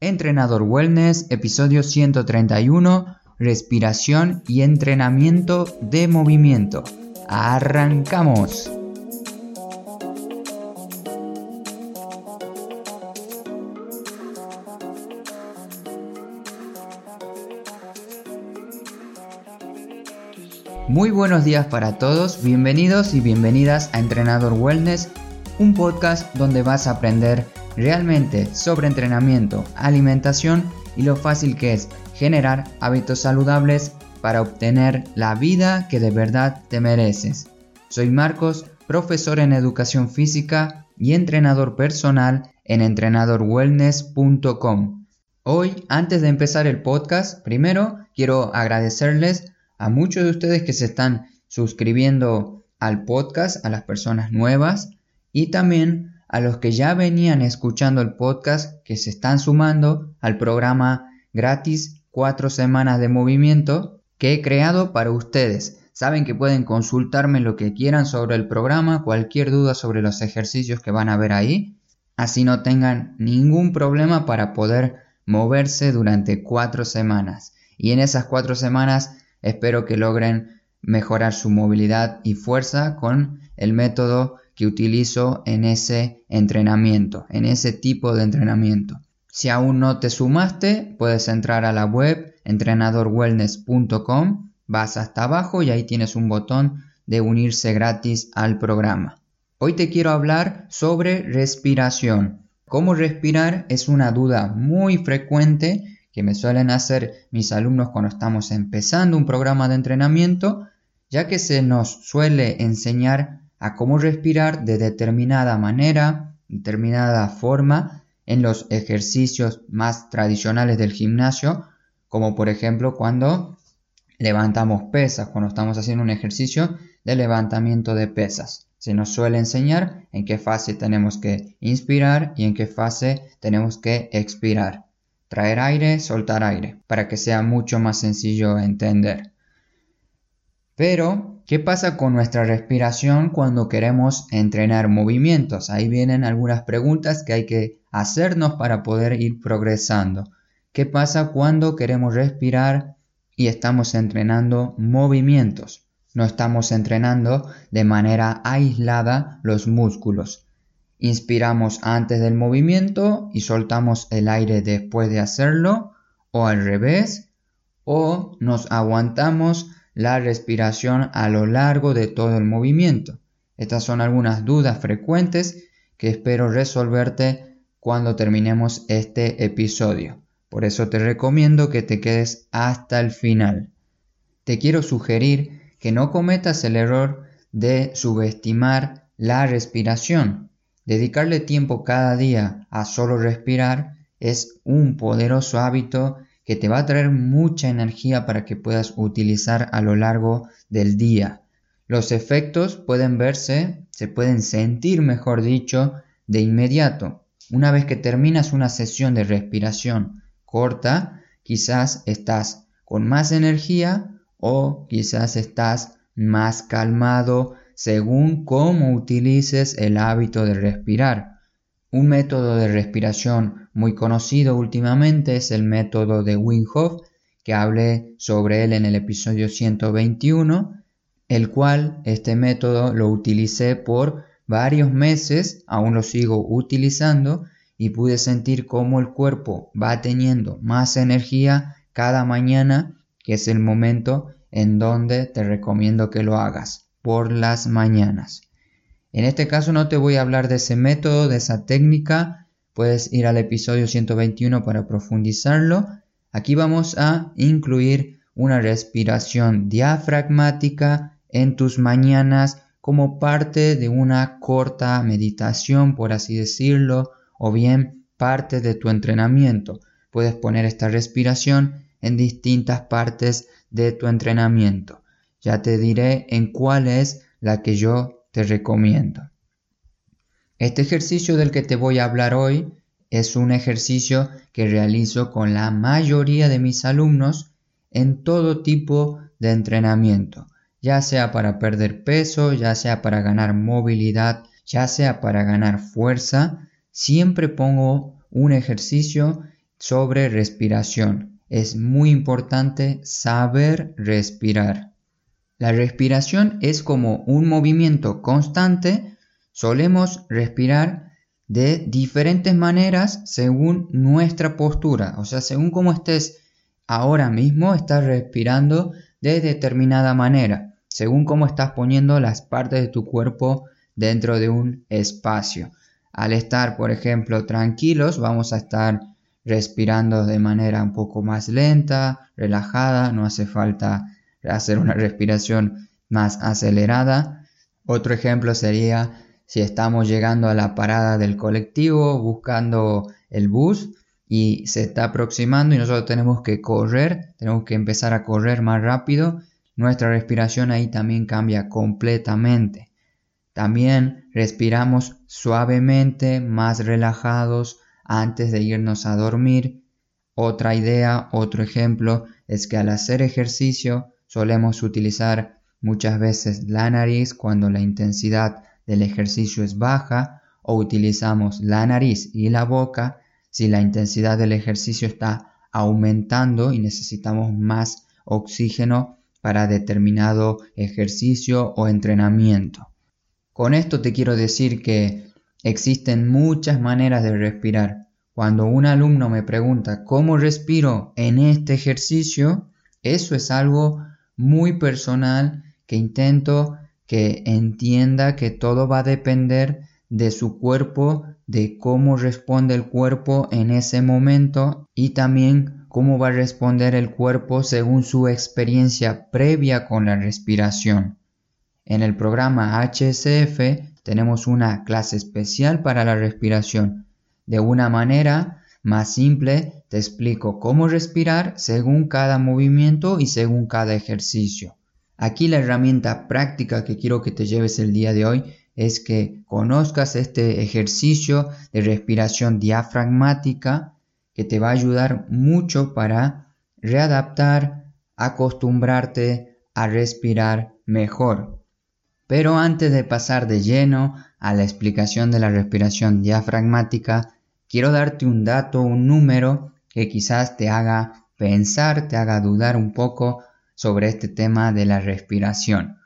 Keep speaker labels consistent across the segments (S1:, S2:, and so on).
S1: Entrenador Wellness, episodio 131, respiración y entrenamiento de movimiento. ¡Arrancamos! Muy buenos días para todos, bienvenidos y bienvenidas a Entrenador Wellness, un podcast donde vas a aprender realmente sobre entrenamiento, alimentación y lo fácil que es generar hábitos saludables para obtener la vida que de verdad te mereces. Soy Marcos, profesor en educación física y entrenador personal en entrenadorwellness.com. Hoy, antes de empezar el podcast, primero quiero agradecerles a muchos de ustedes que se están suscribiendo al podcast, a las personas nuevas y también a los que ya venían escuchando el podcast que se están sumando al programa gratis 4 semanas de movimiento que he creado para ustedes. Saben que pueden consultarme lo que quieran sobre el programa, cualquier duda sobre los ejercicios que van a ver ahí, así no tengan ningún problema para poder moverse durante 4 semanas. Y en esas 4 semanas espero que logren mejorar su movilidad y fuerza con el método que utilizo en ese entrenamiento, en ese tipo de entrenamiento. Si aún no te sumaste, puedes entrar a la web entrenadorwellness.com, vas hasta abajo y ahí tienes un botón de unirse gratis al programa. Hoy te quiero hablar sobre respiración. Cómo respirar es una duda muy frecuente que me suelen hacer mis alumnos cuando estamos empezando un programa de entrenamiento, ya que se nos suele enseñar a cómo respirar de determinada manera, determinada forma en los ejercicios más tradicionales del gimnasio, como por ejemplo cuando levantamos pesas, cuando estamos haciendo un ejercicio de levantamiento de pesas. Se nos suele enseñar en qué fase tenemos que inspirar y en qué fase tenemos que expirar. Traer aire, soltar aire, para que sea mucho más sencillo entender. Pero ¿Qué pasa con nuestra respiración cuando queremos entrenar movimientos? Ahí vienen algunas preguntas que hay que hacernos para poder ir progresando. ¿Qué pasa cuando queremos respirar y estamos entrenando movimientos? No estamos entrenando de manera aislada los músculos. Inspiramos antes del movimiento y soltamos el aire después de hacerlo, o al revés, o nos aguantamos la respiración a lo largo de todo el movimiento. Estas son algunas dudas frecuentes que espero resolverte cuando terminemos este episodio. Por eso te recomiendo que te quedes hasta el final. Te quiero sugerir que no cometas el error de subestimar la respiración. Dedicarle tiempo cada día a solo respirar es un poderoso hábito que te va a traer mucha energía para que puedas utilizar a lo largo del día. Los efectos pueden verse, se pueden sentir, mejor dicho, de inmediato. Una vez que terminas una sesión de respiración corta, quizás estás con más energía o quizás estás más calmado según cómo utilices el hábito de respirar. Un método de respiración muy conocido últimamente es el método de Wim que hablé sobre él en el episodio 121, el cual este método lo utilicé por varios meses, aún lo sigo utilizando y pude sentir cómo el cuerpo va teniendo más energía cada mañana, que es el momento en donde te recomiendo que lo hagas, por las mañanas. En este caso no te voy a hablar de ese método, de esa técnica, puedes ir al episodio 121 para profundizarlo. Aquí vamos a incluir una respiración diafragmática en tus mañanas como parte de una corta meditación, por así decirlo, o bien parte de tu entrenamiento. Puedes poner esta respiración en distintas partes de tu entrenamiento. Ya te diré en cuál es la que yo te recomiendo. Este ejercicio del que te voy a hablar hoy es un ejercicio que realizo con la mayoría de mis alumnos en todo tipo de entrenamiento, ya sea para perder peso, ya sea para ganar movilidad, ya sea para ganar fuerza, siempre pongo un ejercicio sobre respiración. Es muy importante saber respirar. La respiración es como un movimiento constante. Solemos respirar de diferentes maneras según nuestra postura. O sea, según cómo estés ahora mismo, estás respirando de determinada manera. Según cómo estás poniendo las partes de tu cuerpo dentro de un espacio. Al estar, por ejemplo, tranquilos, vamos a estar respirando de manera un poco más lenta, relajada, no hace falta hacer una respiración más acelerada. Otro ejemplo sería si estamos llegando a la parada del colectivo buscando el bus y se está aproximando y nosotros tenemos que correr, tenemos que empezar a correr más rápido, nuestra respiración ahí también cambia completamente. También respiramos suavemente, más relajados antes de irnos a dormir. Otra idea, otro ejemplo, es que al hacer ejercicio solemos utilizar muchas veces la nariz cuando la intensidad del ejercicio es baja o utilizamos la nariz y la boca si la intensidad del ejercicio está aumentando y necesitamos más oxígeno para determinado ejercicio o entrenamiento. Con esto te quiero decir que existen muchas maneras de respirar. Cuando un alumno me pregunta cómo respiro en este ejercicio, eso es algo muy personal que intento que entienda que todo va a depender de su cuerpo, de cómo responde el cuerpo en ese momento y también cómo va a responder el cuerpo según su experiencia previa con la respiración. En el programa HSF tenemos una clase especial para la respiración. De una manera más simple te explico cómo respirar según cada movimiento y según cada ejercicio. Aquí la herramienta práctica que quiero que te lleves el día de hoy es que conozcas este ejercicio de respiración diafragmática que te va a ayudar mucho para readaptar, acostumbrarte a respirar mejor. Pero antes de pasar de lleno a la explicación de la respiración diafragmática, quiero darte un dato, un número que quizás te haga pensar, te haga dudar un poco sobre este tema de la respiración.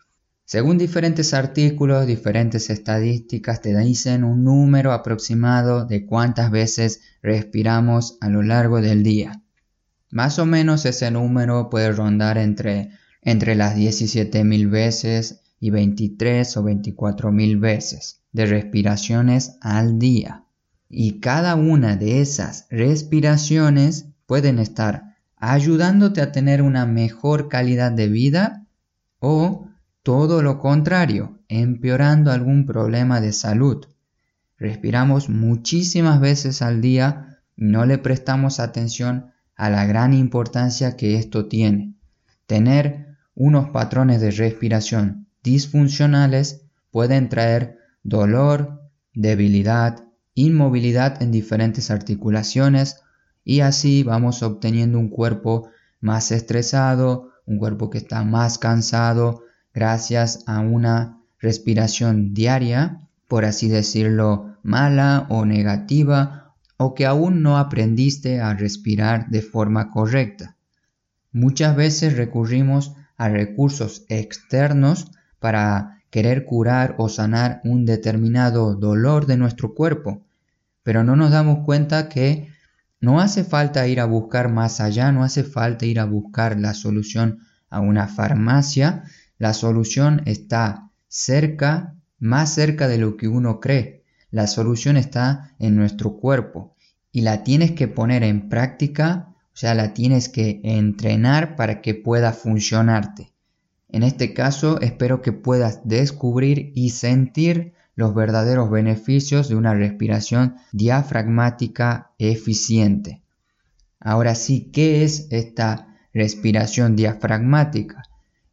S1: Según diferentes artículos, diferentes estadísticas te dicen un número aproximado de cuántas veces respiramos a lo largo del día. Más o menos ese número puede rondar entre, entre las 17.000 veces y 23 o 24.000 veces de respiraciones al día. Y cada una de esas respiraciones pueden estar ayudándote a tener una mejor calidad de vida o todo lo contrario, empeorando algún problema de salud. Respiramos muchísimas veces al día y no le prestamos atención a la gran importancia que esto tiene. Tener unos patrones de respiración disfuncionales pueden traer dolor, debilidad, inmovilidad en diferentes articulaciones y así vamos obteniendo un cuerpo más estresado, un cuerpo que está más cansado gracias a una respiración diaria, por así decirlo, mala o negativa, o que aún no aprendiste a respirar de forma correcta. Muchas veces recurrimos a recursos externos para querer curar o sanar un determinado dolor de nuestro cuerpo, pero no nos damos cuenta que no hace falta ir a buscar más allá, no hace falta ir a buscar la solución a una farmacia. La solución está cerca, más cerca de lo que uno cree. La solución está en nuestro cuerpo y la tienes que poner en práctica, o sea, la tienes que entrenar para que pueda funcionarte. En este caso, espero que puedas descubrir y sentir los verdaderos beneficios de una respiración diafragmática eficiente. Ahora sí, ¿qué es esta respiración diafragmática?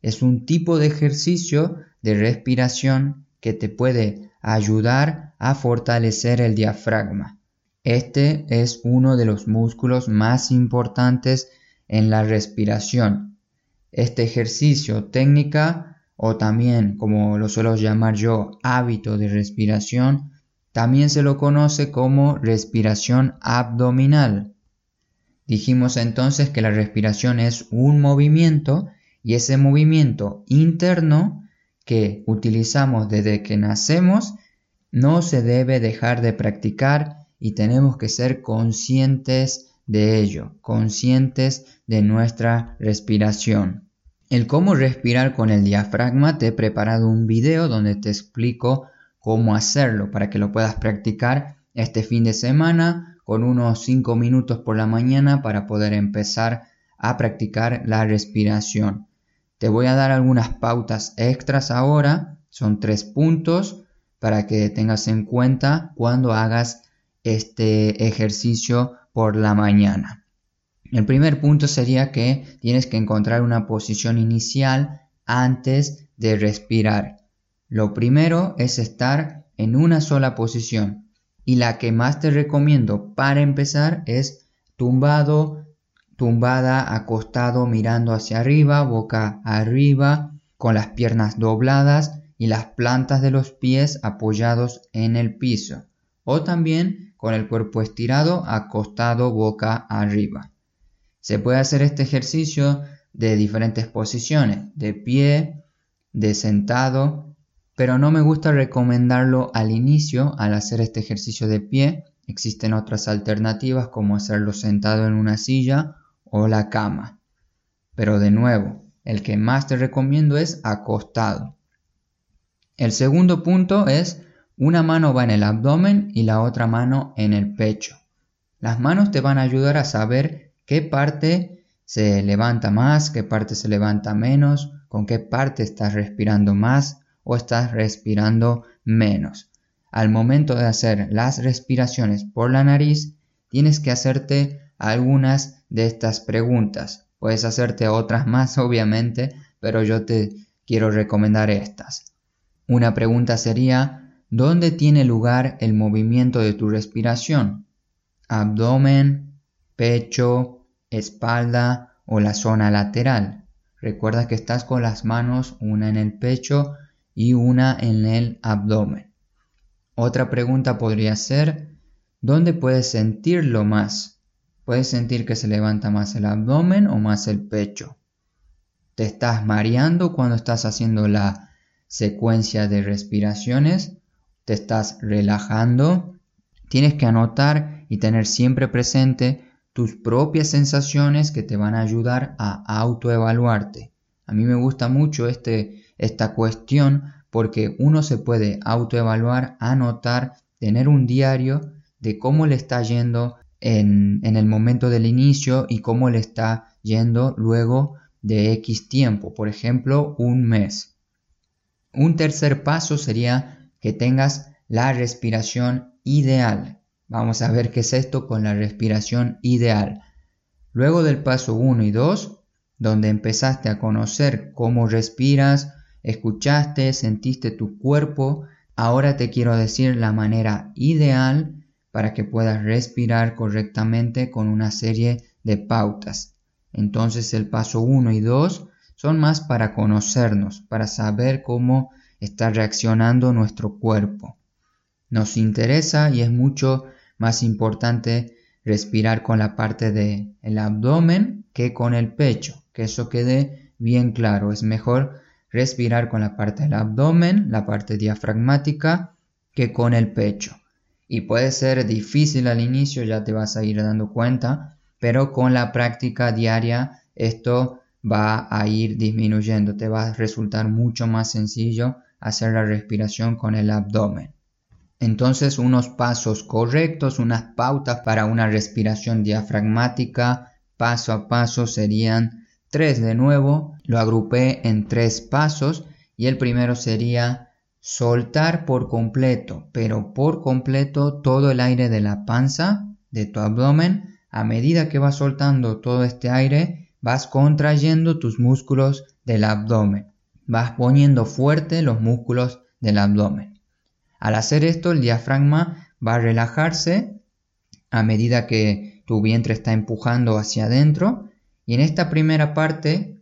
S1: Es un tipo de ejercicio de respiración que te puede ayudar a fortalecer el diafragma. Este es uno de los músculos más importantes en la respiración. Este ejercicio técnica o también, como lo suelo llamar yo, hábito de respiración, también se lo conoce como respiración abdominal. Dijimos entonces que la respiración es un movimiento y ese movimiento interno que utilizamos desde que nacemos no se debe dejar de practicar y tenemos que ser conscientes de ello, conscientes de nuestra respiración. El cómo respirar con el diafragma te he preparado un video donde te explico cómo hacerlo para que lo puedas practicar este fin de semana con unos 5 minutos por la mañana para poder empezar a practicar la respiración. Te voy a dar algunas pautas extras ahora, son tres puntos para que tengas en cuenta cuando hagas este ejercicio por la mañana. El primer punto sería que tienes que encontrar una posición inicial antes de respirar. Lo primero es estar en una sola posición y la que más te recomiendo para empezar es tumbado, tumbada, acostado, mirando hacia arriba, boca arriba, con las piernas dobladas y las plantas de los pies apoyados en el piso o también con el cuerpo estirado acostado boca arriba. Se puede hacer este ejercicio de diferentes posiciones, de pie, de sentado, pero no me gusta recomendarlo al inicio al hacer este ejercicio de pie. Existen otras alternativas como hacerlo sentado en una silla o la cama. Pero de nuevo, el que más te recomiendo es acostado. El segundo punto es una mano va en el abdomen y la otra mano en el pecho. Las manos te van a ayudar a saber qué parte se levanta más, qué parte se levanta menos, con qué parte estás respirando más o estás respirando menos. Al momento de hacer las respiraciones por la nariz, tienes que hacerte algunas de estas preguntas. Puedes hacerte otras más, obviamente, pero yo te quiero recomendar estas. Una pregunta sería, ¿dónde tiene lugar el movimiento de tu respiración? Abdomen, pecho, espalda o la zona lateral. Recuerda que estás con las manos una en el pecho y una en el abdomen. Otra pregunta podría ser, ¿dónde puedes sentirlo más? ¿Puedes sentir que se levanta más el abdomen o más el pecho? ¿Te estás mareando cuando estás haciendo la secuencia de respiraciones? ¿Te estás relajando? Tienes que anotar y tener siempre presente tus propias sensaciones que te van a ayudar a autoevaluarte. A mí me gusta mucho este, esta cuestión porque uno se puede autoevaluar, anotar, tener un diario de cómo le está yendo en, en el momento del inicio y cómo le está yendo luego de X tiempo, por ejemplo, un mes. Un tercer paso sería que tengas la respiración ideal. Vamos a ver qué es esto con la respiración ideal. Luego del paso 1 y 2, donde empezaste a conocer cómo respiras, escuchaste, sentiste tu cuerpo, ahora te quiero decir la manera ideal para que puedas respirar correctamente con una serie de pautas. Entonces el paso 1 y 2 son más para conocernos, para saber cómo está reaccionando nuestro cuerpo. Nos interesa y es mucho más importante respirar con la parte del el abdomen que con el pecho, que eso quede bien claro. Es mejor respirar con la parte del abdomen, la parte diafragmática, que con el pecho. Y puede ser difícil al inicio, ya te vas a ir dando cuenta, pero con la práctica diaria esto va a ir disminuyendo, te va a resultar mucho más sencillo hacer la respiración con el abdomen. Entonces unos pasos correctos, unas pautas para una respiración diafragmática paso a paso serían tres de nuevo. Lo agrupé en tres pasos y el primero sería soltar por completo, pero por completo todo el aire de la panza, de tu abdomen. A medida que vas soltando todo este aire, vas contrayendo tus músculos del abdomen. Vas poniendo fuerte los músculos del abdomen. Al hacer esto, el diafragma va a relajarse a medida que tu vientre está empujando hacia adentro. Y en esta primera parte,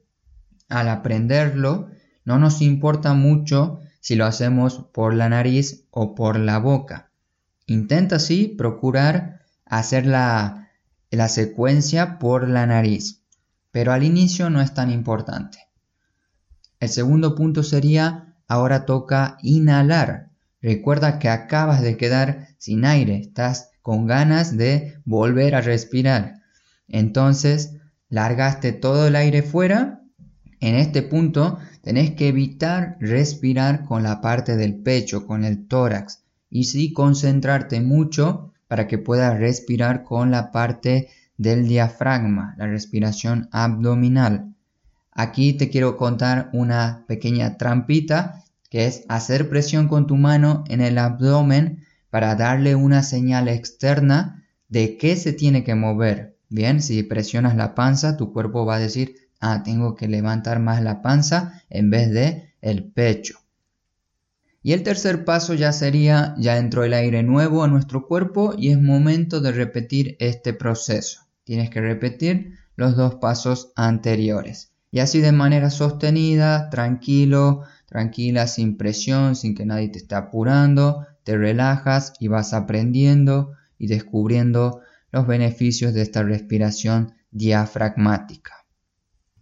S1: al aprenderlo, no nos importa mucho si lo hacemos por la nariz o por la boca. Intenta así procurar hacer la, la secuencia por la nariz, pero al inicio no es tan importante. El segundo punto sería, ahora toca inhalar. Recuerda que acabas de quedar sin aire, estás con ganas de volver a respirar. Entonces, largaste todo el aire fuera. En este punto, tenés que evitar respirar con la parte del pecho, con el tórax, y sí concentrarte mucho para que puedas respirar con la parte del diafragma, la respiración abdominal. Aquí te quiero contar una pequeña trampita que es hacer presión con tu mano en el abdomen para darle una señal externa de qué se tiene que mover. Bien, si presionas la panza, tu cuerpo va a decir, ah, tengo que levantar más la panza en vez de el pecho. Y el tercer paso ya sería, ya entró el aire nuevo a nuestro cuerpo y es momento de repetir este proceso. Tienes que repetir los dos pasos anteriores. Y así de manera sostenida, tranquilo, tranquila, sin presión, sin que nadie te esté apurando, te relajas y vas aprendiendo y descubriendo los beneficios de esta respiración diafragmática.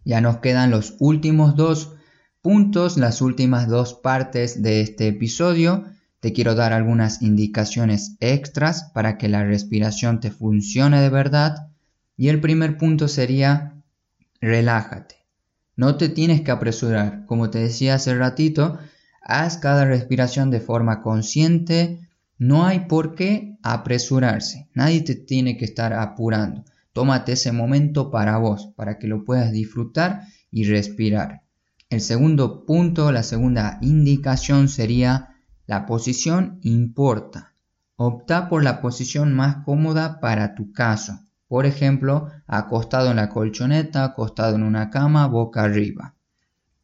S1: Ya nos quedan los últimos dos puntos, las últimas dos partes de este episodio, te quiero dar algunas indicaciones extras para que la respiración te funcione de verdad. Y el primer punto sería relájate. No te tienes que apresurar. Como te decía hace ratito, haz cada respiración de forma consciente. No hay por qué apresurarse. Nadie te tiene que estar apurando. Tómate ese momento para vos, para que lo puedas disfrutar y respirar. El segundo punto, la segunda indicación sería la posición importa. Opta por la posición más cómoda para tu caso. Por ejemplo, acostado en la colchoneta, acostado en una cama, boca arriba.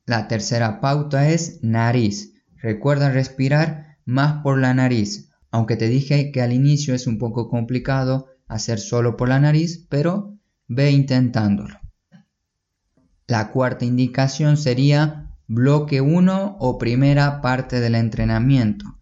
S1: La tercera pauta es nariz. Recuerda respirar más por la nariz, aunque te dije que al inicio es un poco complicado hacer solo por la nariz, pero ve intentándolo. La cuarta indicación sería bloque 1 o primera parte del entrenamiento.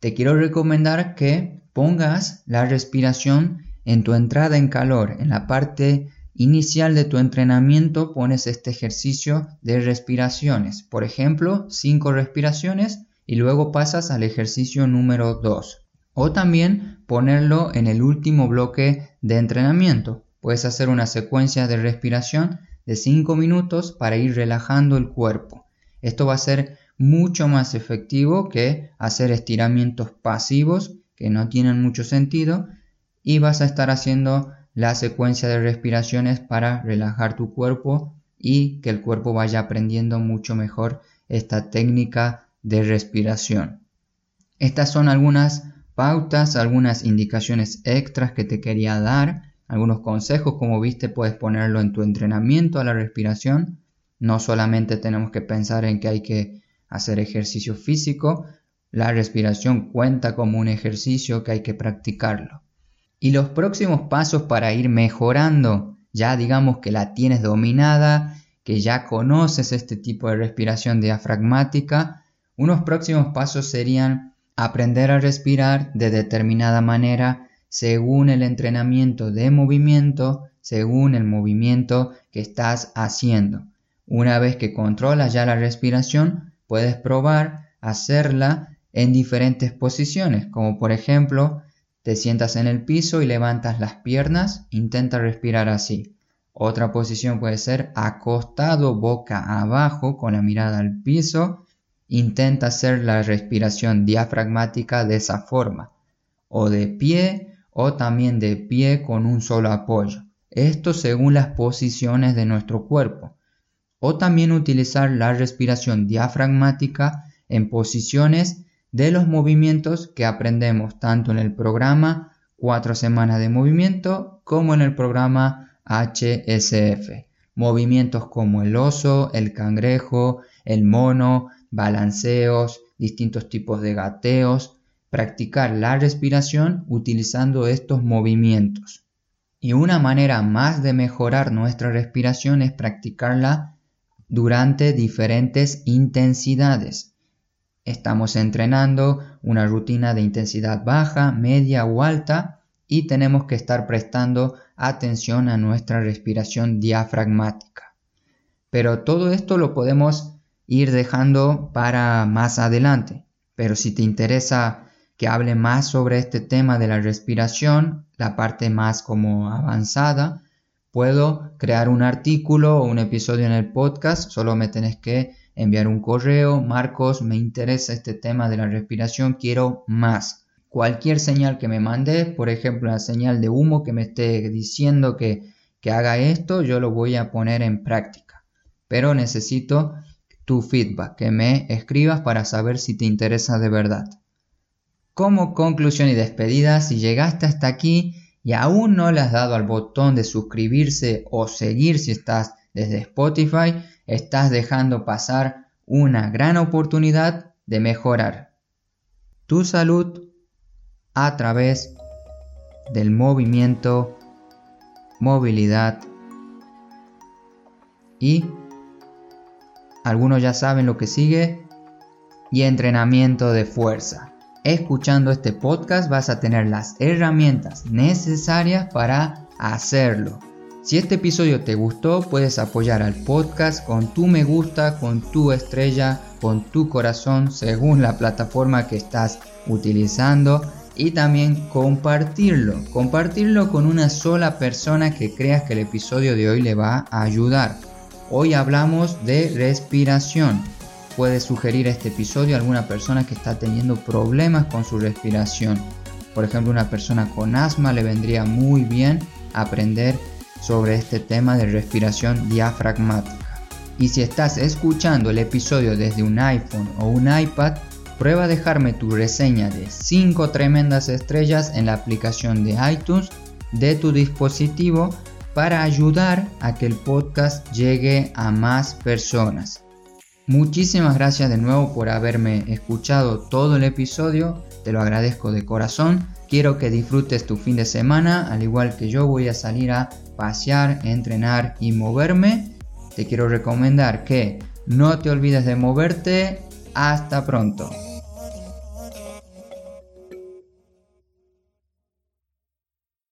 S1: Te quiero recomendar que pongas la respiración en tu entrada en calor. En la parte inicial de tu entrenamiento pones este ejercicio de respiraciones. Por ejemplo, 5 respiraciones y luego pasas al ejercicio número 2. O también ponerlo en el último bloque de entrenamiento. Puedes hacer una secuencia de respiración de 5 minutos para ir relajando el cuerpo. Esto va a ser mucho más efectivo que hacer estiramientos pasivos que no tienen mucho sentido y vas a estar haciendo la secuencia de respiraciones para relajar tu cuerpo y que el cuerpo vaya aprendiendo mucho mejor esta técnica de respiración. Estas son algunas pautas, algunas indicaciones extras que te quería dar algunos consejos, como viste, puedes ponerlo en tu entrenamiento a la respiración. No solamente tenemos que pensar en que hay que hacer ejercicio físico, la respiración cuenta como un ejercicio que hay que practicarlo. Y los próximos pasos para ir mejorando, ya digamos que la tienes dominada, que ya conoces este tipo de respiración diafragmática, unos próximos pasos serían aprender a respirar de determinada manera según el entrenamiento de movimiento, según el movimiento que estás haciendo. Una vez que controlas ya la respiración, puedes probar hacerla en diferentes posiciones, como por ejemplo, te sientas en el piso y levantas las piernas, intenta respirar así. Otra posición puede ser acostado boca abajo con la mirada al piso, intenta hacer la respiración diafragmática de esa forma. O de pie o también de pie con un solo apoyo. Esto según las posiciones de nuestro cuerpo. O también utilizar la respiración diafragmática en posiciones de los movimientos que aprendemos tanto en el programa 4 semanas de movimiento como en el programa HSF. Movimientos como el oso, el cangrejo, el mono, balanceos, distintos tipos de gateos, practicar la respiración utilizando estos movimientos. Y una manera más de mejorar nuestra respiración es practicarla durante diferentes intensidades. Estamos entrenando una rutina de intensidad baja, media o alta y tenemos que estar prestando atención a nuestra respiración diafragmática. Pero todo esto lo podemos ir dejando para más adelante. Pero si te interesa que hable más sobre este tema de la respiración, la parte más como avanzada, puedo crear un artículo o un episodio en el podcast, solo me tenés que enviar un correo, Marcos, me interesa este tema de la respiración, quiero más. Cualquier señal que me mande, por ejemplo, la señal de humo que me esté diciendo que, que haga esto, yo lo voy a poner en práctica. Pero necesito tu feedback, que me escribas para saber si te interesa de verdad. Como conclusión y despedida, si llegaste hasta aquí y aún no le has dado al botón de suscribirse o seguir si estás desde Spotify, estás dejando pasar una gran oportunidad de mejorar tu salud a través del movimiento, movilidad y algunos ya saben lo que sigue y entrenamiento de fuerza. Escuchando este podcast vas a tener las herramientas necesarias para hacerlo. Si este episodio te gustó, puedes apoyar al podcast con tu me gusta, con tu estrella, con tu corazón, según la plataforma que estás utilizando. Y también compartirlo. Compartirlo con una sola persona que creas que el episodio de hoy le va a ayudar. Hoy hablamos de respiración. Puedes sugerir este episodio a alguna persona que está teniendo problemas con su respiración. Por ejemplo, una persona con asma le vendría muy bien aprender sobre este tema de respiración diafragmática. Y si estás escuchando el episodio desde un iPhone o un iPad, prueba a dejarme tu reseña de 5 tremendas estrellas en la aplicación de iTunes de tu dispositivo para ayudar a que el podcast llegue a más personas. Muchísimas gracias de nuevo por haberme escuchado todo el episodio, te lo agradezco de corazón. Quiero que disfrutes tu fin de semana, al igual que yo voy a salir a pasear, entrenar y moverme, te quiero recomendar que no te olvides de moverte. Hasta pronto.